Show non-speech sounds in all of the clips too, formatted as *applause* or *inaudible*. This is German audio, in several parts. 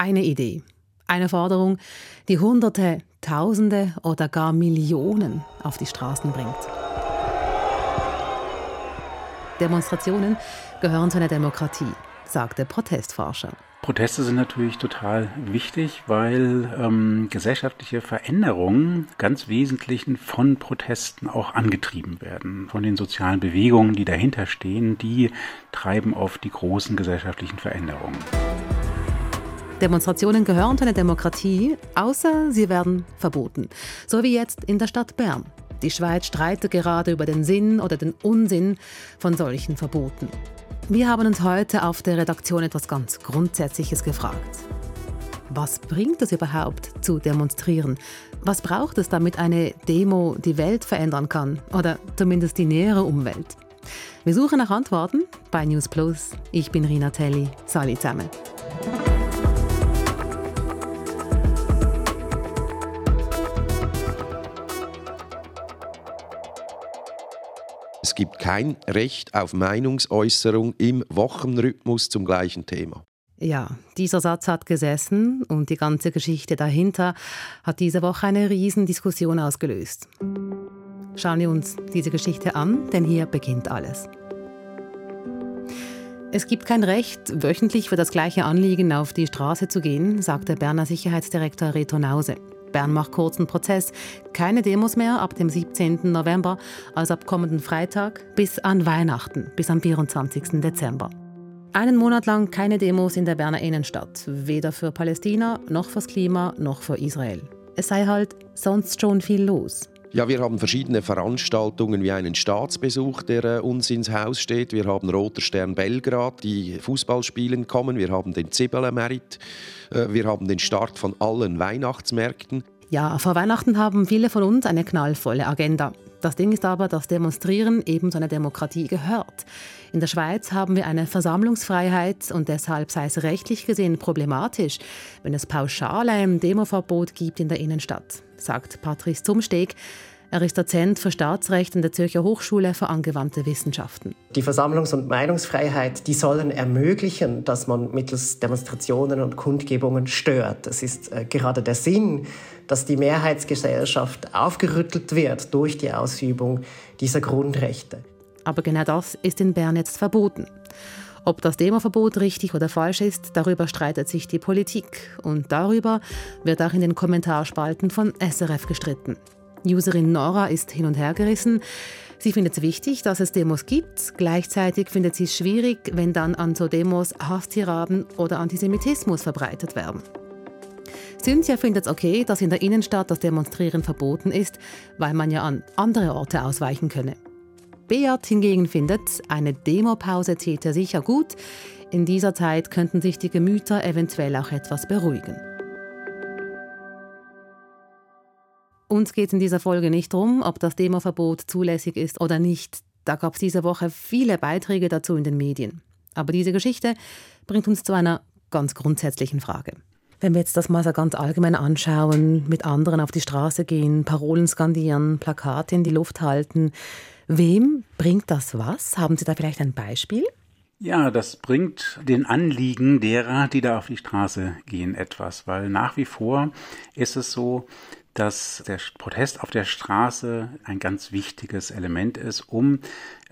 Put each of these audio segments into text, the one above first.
Eine Idee, eine Forderung, die Hunderte, Tausende oder gar Millionen auf die Straßen bringt. Demonstrationen gehören zu einer Demokratie, sagt der Protestforscher. Proteste sind natürlich total wichtig, weil ähm, gesellschaftliche Veränderungen ganz wesentlichen von Protesten auch angetrieben werden. Von den sozialen Bewegungen, die dahinter stehen, die treiben oft die großen gesellschaftlichen Veränderungen. Demonstrationen gehören zu einer Demokratie, außer sie werden verboten. So wie jetzt in der Stadt Bern. Die Schweiz streitet gerade über den Sinn oder den Unsinn von solchen Verboten. Wir haben uns heute auf der Redaktion etwas ganz Grundsätzliches gefragt. Was bringt es überhaupt zu demonstrieren? Was braucht es, damit eine Demo die Welt verändern kann oder zumindest die nähere Umwelt? Wir suchen nach Antworten bei News Plus. Ich bin Rina Telli. Sali zusammen. Gibt kein Recht auf Meinungsäußerung im Wochenrhythmus zum gleichen Thema. Ja, dieser Satz hat gesessen und die ganze Geschichte dahinter hat diese Woche eine Riesendiskussion ausgelöst. Schauen wir uns diese Geschichte an, denn hier beginnt alles. Es gibt kein Recht, wöchentlich für das gleiche Anliegen auf die Straße zu gehen, sagte Berner Sicherheitsdirektor Reto Nause. Bern macht kurzen Prozess. Keine Demos mehr ab dem 17. November, also ab kommenden Freitag bis an Weihnachten, bis am 24. Dezember. Einen Monat lang keine Demos in der Berner Innenstadt, weder für Palästina, noch fürs Klima, noch für Israel. Es sei halt sonst schon viel los. Ja, wir haben verschiedene Veranstaltungen wie einen Staatsbesuch, der äh, uns ins Haus steht. Wir haben Roter Stern Belgrad, die Fußballspielen kommen. Wir haben den Zibbele-Merit. Äh, wir haben den Start von allen Weihnachtsmärkten. Ja, vor Weihnachten haben viele von uns eine knallvolle Agenda. Das Ding ist aber, dass Demonstrieren eben zu einer Demokratie gehört. In der Schweiz haben wir eine Versammlungsfreiheit und deshalb sei es rechtlich gesehen problematisch, wenn es pauschal ein Demoverbot gibt in der Innenstadt sagt Patrice Zumsteg. Er ist Dozent für Staatsrecht an der Zürcher Hochschule für angewandte Wissenschaften. Die Versammlungs- und Meinungsfreiheit, die sollen ermöglichen, dass man mittels Demonstrationen und Kundgebungen stört. Es ist äh, gerade der Sinn, dass die Mehrheitsgesellschaft aufgerüttelt wird durch die Ausübung dieser Grundrechte. Aber genau das ist in Bern jetzt verboten. Ob das Demoverbot richtig oder falsch ist, darüber streitet sich die Politik. Und darüber wird auch in den Kommentarspalten von SRF gestritten. Userin Nora ist hin und her gerissen. Sie findet es wichtig, dass es Demos gibt. Gleichzeitig findet sie es schwierig, wenn dann an so Demos Hasstiraden oder Antisemitismus verbreitet werden. Cynthia findet es okay, dass in der Innenstadt das Demonstrieren verboten ist, weil man ja an andere Orte ausweichen könne. Beat hingegen findet, eine Demopause täte sicher gut. In dieser Zeit könnten sich die Gemüter eventuell auch etwas beruhigen. Uns geht es in dieser Folge nicht darum, ob das Demoverbot zulässig ist oder nicht. Da gab es diese Woche viele Beiträge dazu in den Medien. Aber diese Geschichte bringt uns zu einer ganz grundsätzlichen Frage. Wenn wir jetzt das mal so ganz allgemein anschauen, mit anderen auf die Straße gehen, Parolen skandieren, Plakate in die Luft halten, Wem bringt das was? Haben Sie da vielleicht ein Beispiel? Ja, das bringt den Anliegen derer, die da auf die Straße gehen, etwas, weil nach wie vor ist es so, dass der Protest auf der Straße ein ganz wichtiges Element ist, um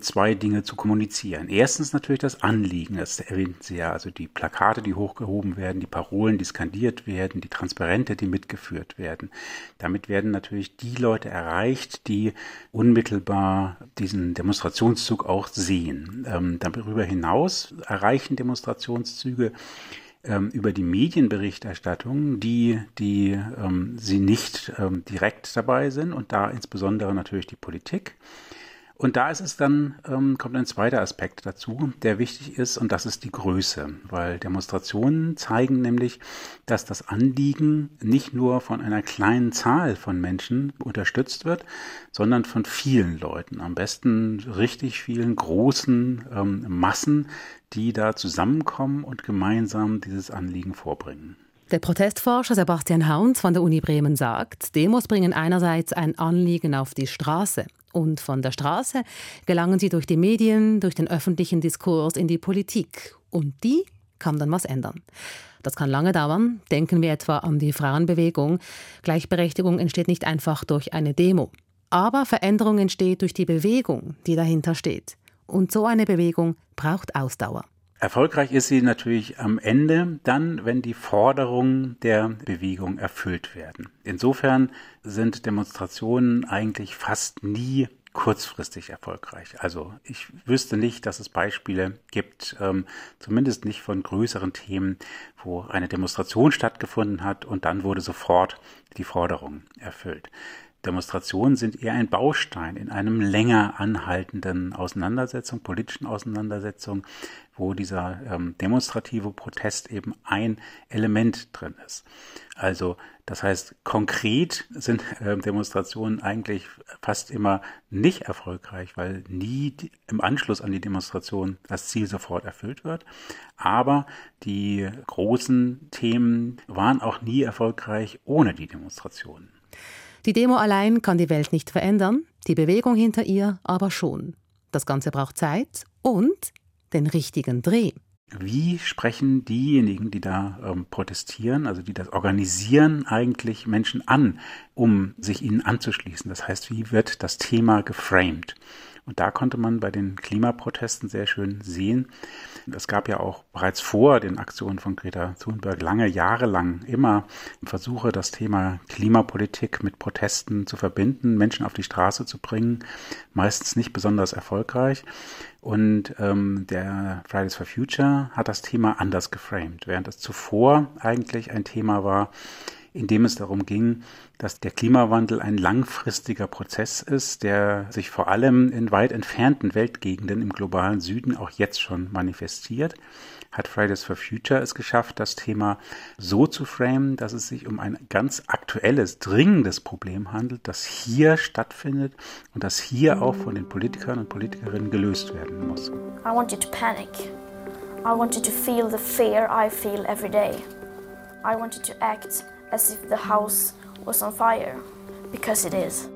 zwei Dinge zu kommunizieren. Erstens natürlich das Anliegen, das erwähnten Sie ja, also die Plakate, die hochgehoben werden, die Parolen, die skandiert werden, die Transparente, die mitgeführt werden. Damit werden natürlich die Leute erreicht, die unmittelbar diesen Demonstrationszug auch sehen. Ähm, darüber hinaus erreichen Demonstrationszüge ähm, über die Medienberichterstattung, die, die ähm, sie nicht ähm, direkt dabei sind und da insbesondere natürlich die Politik. Und da ist es dann, ähm, kommt ein zweiter Aspekt dazu, der wichtig ist, und das ist die Größe, weil Demonstrationen zeigen nämlich, dass das Anliegen nicht nur von einer kleinen Zahl von Menschen unterstützt wird, sondern von vielen Leuten, am besten richtig vielen großen ähm, Massen, die da zusammenkommen und gemeinsam dieses Anliegen vorbringen. Der Protestforscher Sebastian Hauns von der Uni Bremen sagt, Demos bringen einerseits ein Anliegen auf die Straße, und von der Straße gelangen sie durch die Medien, durch den öffentlichen Diskurs in die Politik. Und die kann dann was ändern. Das kann lange dauern. Denken wir etwa an die Frauenbewegung. Gleichberechtigung entsteht nicht einfach durch eine Demo. Aber Veränderung entsteht durch die Bewegung, die dahinter steht. Und so eine Bewegung braucht Ausdauer. Erfolgreich ist sie natürlich am Ende dann, wenn die Forderungen der Bewegung erfüllt werden. Insofern sind Demonstrationen eigentlich fast nie kurzfristig erfolgreich. Also ich wüsste nicht, dass es Beispiele gibt, ähm, zumindest nicht von größeren Themen, wo eine Demonstration stattgefunden hat und dann wurde sofort die Forderung erfüllt. Demonstrationen sind eher ein Baustein in einem länger anhaltenden Auseinandersetzung, politischen Auseinandersetzung, wo dieser ähm, demonstrative Protest eben ein Element drin ist. Also das heißt, konkret sind äh, Demonstrationen eigentlich fast immer nicht erfolgreich, weil nie die, im Anschluss an die Demonstration das Ziel sofort erfüllt wird. Aber die großen Themen waren auch nie erfolgreich ohne die Demonstrationen. Die Demo allein kann die Welt nicht verändern, die Bewegung hinter ihr aber schon. Das Ganze braucht Zeit und den richtigen Dreh. Wie sprechen diejenigen, die da ähm, protestieren, also die das organisieren, eigentlich Menschen an, um sich ihnen anzuschließen? Das heißt, wie wird das Thema geframed? Und da konnte man bei den Klimaprotesten sehr schön sehen. Es gab ja auch bereits vor den Aktionen von Greta Thunberg lange Jahre lang immer Versuche, das Thema Klimapolitik mit Protesten zu verbinden, Menschen auf die Straße zu bringen, meistens nicht besonders erfolgreich. Und ähm, der Fridays for Future hat das Thema anders geframed, während es zuvor eigentlich ein Thema war, in dem es darum ging, dass der Klimawandel ein langfristiger Prozess ist, der sich vor allem in weit entfernten Weltgegenden im globalen Süden auch jetzt schon manifestiert hat Fridays for Future es geschafft, das Thema so zu framen, dass es sich um ein ganz aktuelles, dringendes Problem handelt, das hier stattfindet und das hier auch von den Politikern und Politikerinnen gelöst werden muss. I want you to panic. I want you to feel the fear I feel every day. I want you to act as if the house was on fire, because it is.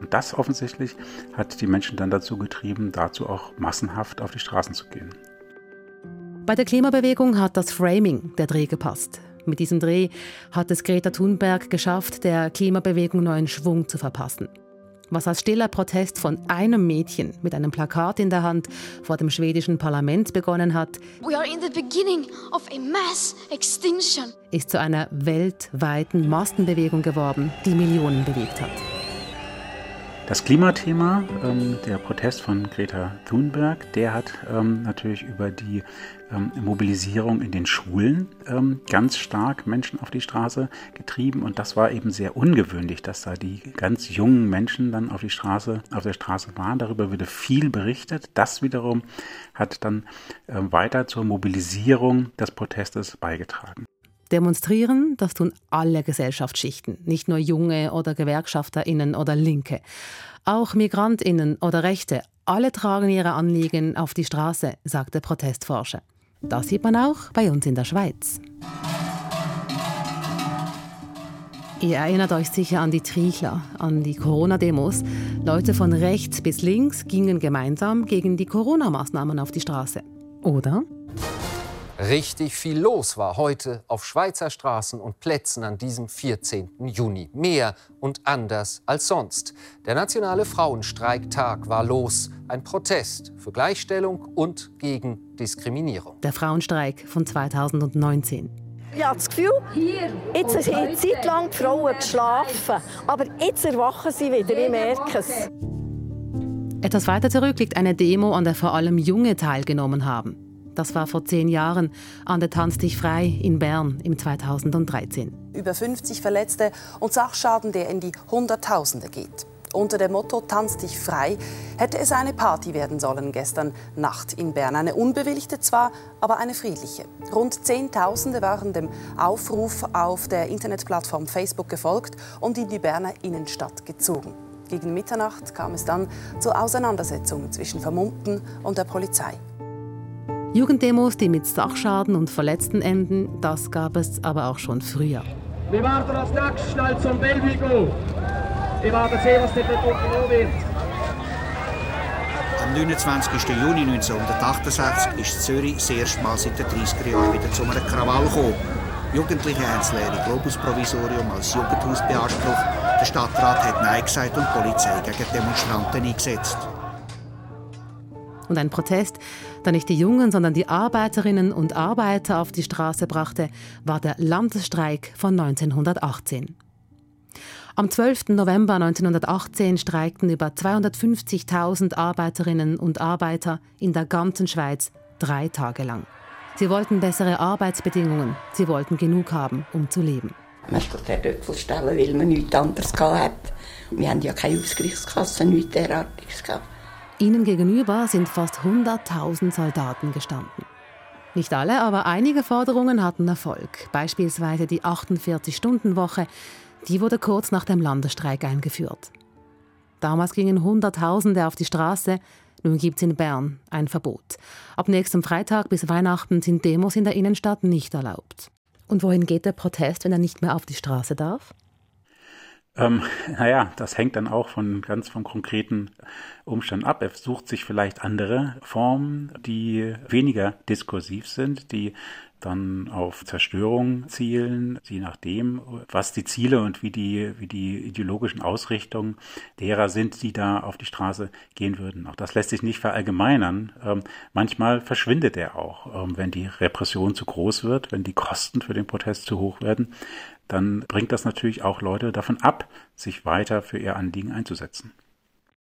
Und das offensichtlich hat die Menschen dann dazu getrieben, dazu auch massenhaft auf die Straßen zu gehen. Bei der Klimabewegung hat das Framing der Dreh gepasst. Mit diesem Dreh hat es Greta Thunberg geschafft, der Klimabewegung neuen Schwung zu verpassen was als stiller Protest von einem Mädchen mit einem Plakat in der Hand vor dem schwedischen Parlament begonnen hat, ist zu einer weltweiten Massenbewegung geworden, die Millionen bewegt hat. Das Klimathema, ähm, der Protest von Greta Thunberg, der hat ähm, natürlich über die ähm, Mobilisierung in den Schulen ähm, ganz stark Menschen auf die Straße getrieben und das war eben sehr ungewöhnlich, dass da die ganz jungen Menschen dann auf die Straße, auf der Straße waren. Darüber wurde viel berichtet. Das wiederum hat dann äh, weiter zur Mobilisierung des Protestes beigetragen. Demonstrieren, das tun alle Gesellschaftsschichten, nicht nur Junge oder Gewerkschafterinnen oder Linke. Auch Migrantinnen oder Rechte, alle tragen ihre Anliegen auf die Straße, sagt der Protestforscher. Das sieht man auch bei uns in der Schweiz. Ihr erinnert euch sicher an die Trichler, an die Corona-Demos. Leute von rechts bis links gingen gemeinsam gegen die Corona-Maßnahmen auf die Straße. Oder? Richtig viel los war heute auf Schweizer Straßen und Plätzen an diesem 14. Juni. Mehr und anders als sonst. Der nationale Frauenstreiktag war los. Ein Protest für Gleichstellung und gegen Diskriminierung. Der Frauenstreik von 2019. Ich habe das Gefühl, jetzt haben Zeit lang die Frauen geschlafen. Aber jetzt erwachen sie wieder, ich merke es. Etwas weiter zurück liegt eine Demo, an der vor allem Junge teilgenommen haben. Das war vor zehn Jahren an der Tanz dich frei in Bern im 2013. Über 50 Verletzte und Sachschaden, der in die Hunderttausende geht. Unter dem Motto Tanz dich frei hätte es eine Party werden sollen gestern Nacht in Bern. Eine unbewilligte zwar, aber eine friedliche. Rund Zehntausende waren dem Aufruf auf der Internetplattform Facebook gefolgt und in die Berner Innenstadt gezogen. Gegen Mitternacht kam es dann zu Auseinandersetzungen zwischen Vermummten und der Polizei. Jugenddemos, die mit Sachschaden und Verletzten enden, das gab es aber auch schon früher. Wir warten als nächstes schnell zum Belvigo. Wir warten sehen, was dort unternommen wird. Am 29. Juni 1968 ist Zürich das erste Mal seit den 30er Jahren wieder zu einem Krawall gekommen. Jugendliche haben das leere Globus-Provisorium als Jugendhaus beansprucht. Der Stadtrat hat Nein gesagt und die Polizei gegen Demonstranten eingesetzt. Und ein Protest, der nicht die Jungen, sondern die Arbeiterinnen und Arbeiter auf die Straße brachte, war der Landesstreik von 1918. Am 12. November 1918 streikten über 250.000 Arbeiterinnen und Arbeiter in der ganzen Schweiz drei Tage lang. Sie wollten bessere Arbeitsbedingungen, sie wollten genug haben, um zu leben. Man musste den Döpfel stellen, weil man nichts anderes hatte. Wir hatten ja keine Ausgleichskasse, nichts derartiges. Ihnen gegenüber sind fast 100.000 Soldaten gestanden. Nicht alle, aber einige Forderungen hatten Erfolg. Beispielsweise die 48-Stunden-Woche, die wurde kurz nach dem Landesstreik eingeführt. Damals gingen Hunderttausende auf die Straße, nun gibt es in Bern ein Verbot. Ab nächstem Freitag bis Weihnachten sind Demos in der Innenstadt nicht erlaubt. Und wohin geht der Protest, wenn er nicht mehr auf die Straße darf? Ähm, *laughs* naja, das hängt dann auch von ganz vom konkreten Umstand ab. Er sucht sich vielleicht andere Formen, die weniger diskursiv sind, die dann auf Zerstörung zielen, je nachdem, was die Ziele und wie die, wie die ideologischen Ausrichtungen derer sind, die da auf die Straße gehen würden. Auch das lässt sich nicht verallgemeinern. Ähm, manchmal verschwindet er auch, ähm, wenn die Repression zu groß wird, wenn die Kosten für den Protest zu hoch werden, dann bringt das natürlich auch Leute davon ab, sich weiter für ihr Anliegen einzusetzen.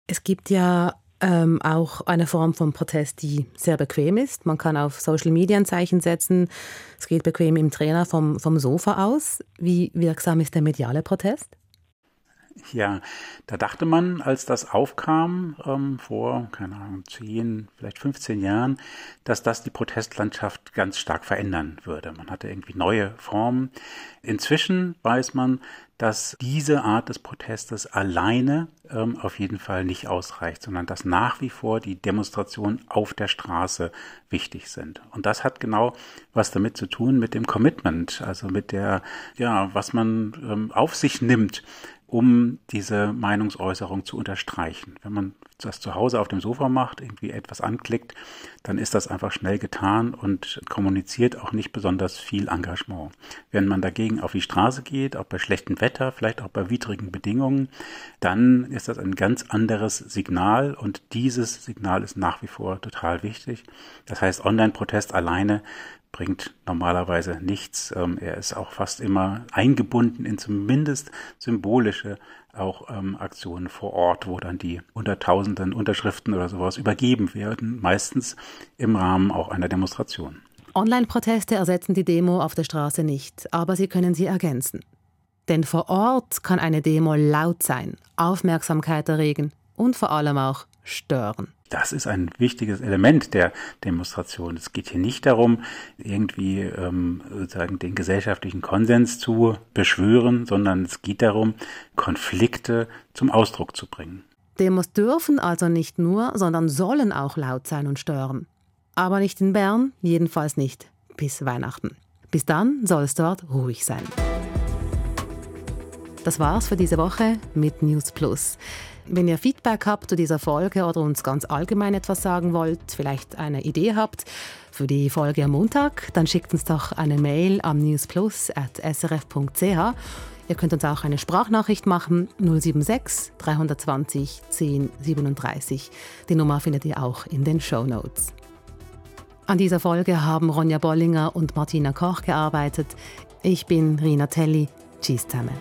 Es gibt ja ähm, auch eine Form von Protest, die sehr bequem ist. Man kann auf Social Media ein Zeichen setzen. Es geht bequem im Trainer vom, vom Sofa aus. Wie wirksam ist der mediale Protest? Ja, da dachte man, als das aufkam, ähm, vor, keine Ahnung, 10, vielleicht 15 Jahren, dass das die Protestlandschaft ganz stark verändern würde. Man hatte irgendwie neue Formen. Inzwischen weiß man, dass diese Art des Protestes alleine ähm, auf jeden Fall nicht ausreicht, sondern dass nach wie vor die Demonstrationen auf der Straße wichtig sind. Und das hat genau was damit zu tun mit dem Commitment, also mit der, ja, was man ähm, auf sich nimmt, um diese Meinungsäußerung zu unterstreichen. Wenn man das zu Hause auf dem Sofa macht, irgendwie etwas anklickt, dann ist das einfach schnell getan und kommuniziert auch nicht besonders viel Engagement. Wenn man dagegen auf die Straße geht, auch bei schlechtem Wetter, vielleicht auch bei widrigen Bedingungen, dann ist das ein ganz anderes Signal und dieses Signal ist nach wie vor total wichtig. Das heißt, Online-Protest alleine bringt normalerweise nichts. Ähm, er ist auch fast immer eingebunden in zumindest symbolische auch ähm, Aktionen vor Ort, wo dann die Hunderttausenden Unterschriften oder sowas übergeben werden, meistens im Rahmen auch einer Demonstration. Online-Proteste ersetzen die Demo auf der Straße nicht, aber sie können sie ergänzen. Denn vor Ort kann eine Demo laut sein, Aufmerksamkeit erregen und vor allem auch stören. Das ist ein wichtiges Element der Demonstration. Es geht hier nicht darum, irgendwie ähm, sozusagen den gesellschaftlichen Konsens zu beschwören, sondern es geht darum, Konflikte zum Ausdruck zu bringen. Demos dürfen also nicht nur, sondern sollen auch laut sein und stören. Aber nicht in Bern, jedenfalls nicht bis Weihnachten. Bis dann soll es dort ruhig sein. Das war's für diese Woche mit News Plus. Wenn ihr Feedback habt zu dieser Folge oder uns ganz allgemein etwas sagen wollt, vielleicht eine Idee habt für die Folge am Montag, dann schickt uns doch eine Mail am newsplus.srf.ch. Ihr könnt uns auch eine Sprachnachricht machen 076 320 10 37. Die Nummer findet ihr auch in den Show Notes. An dieser Folge haben Ronja Bollinger und Martina Koch gearbeitet. Ich bin Rina Telli. Tschüss zusammen.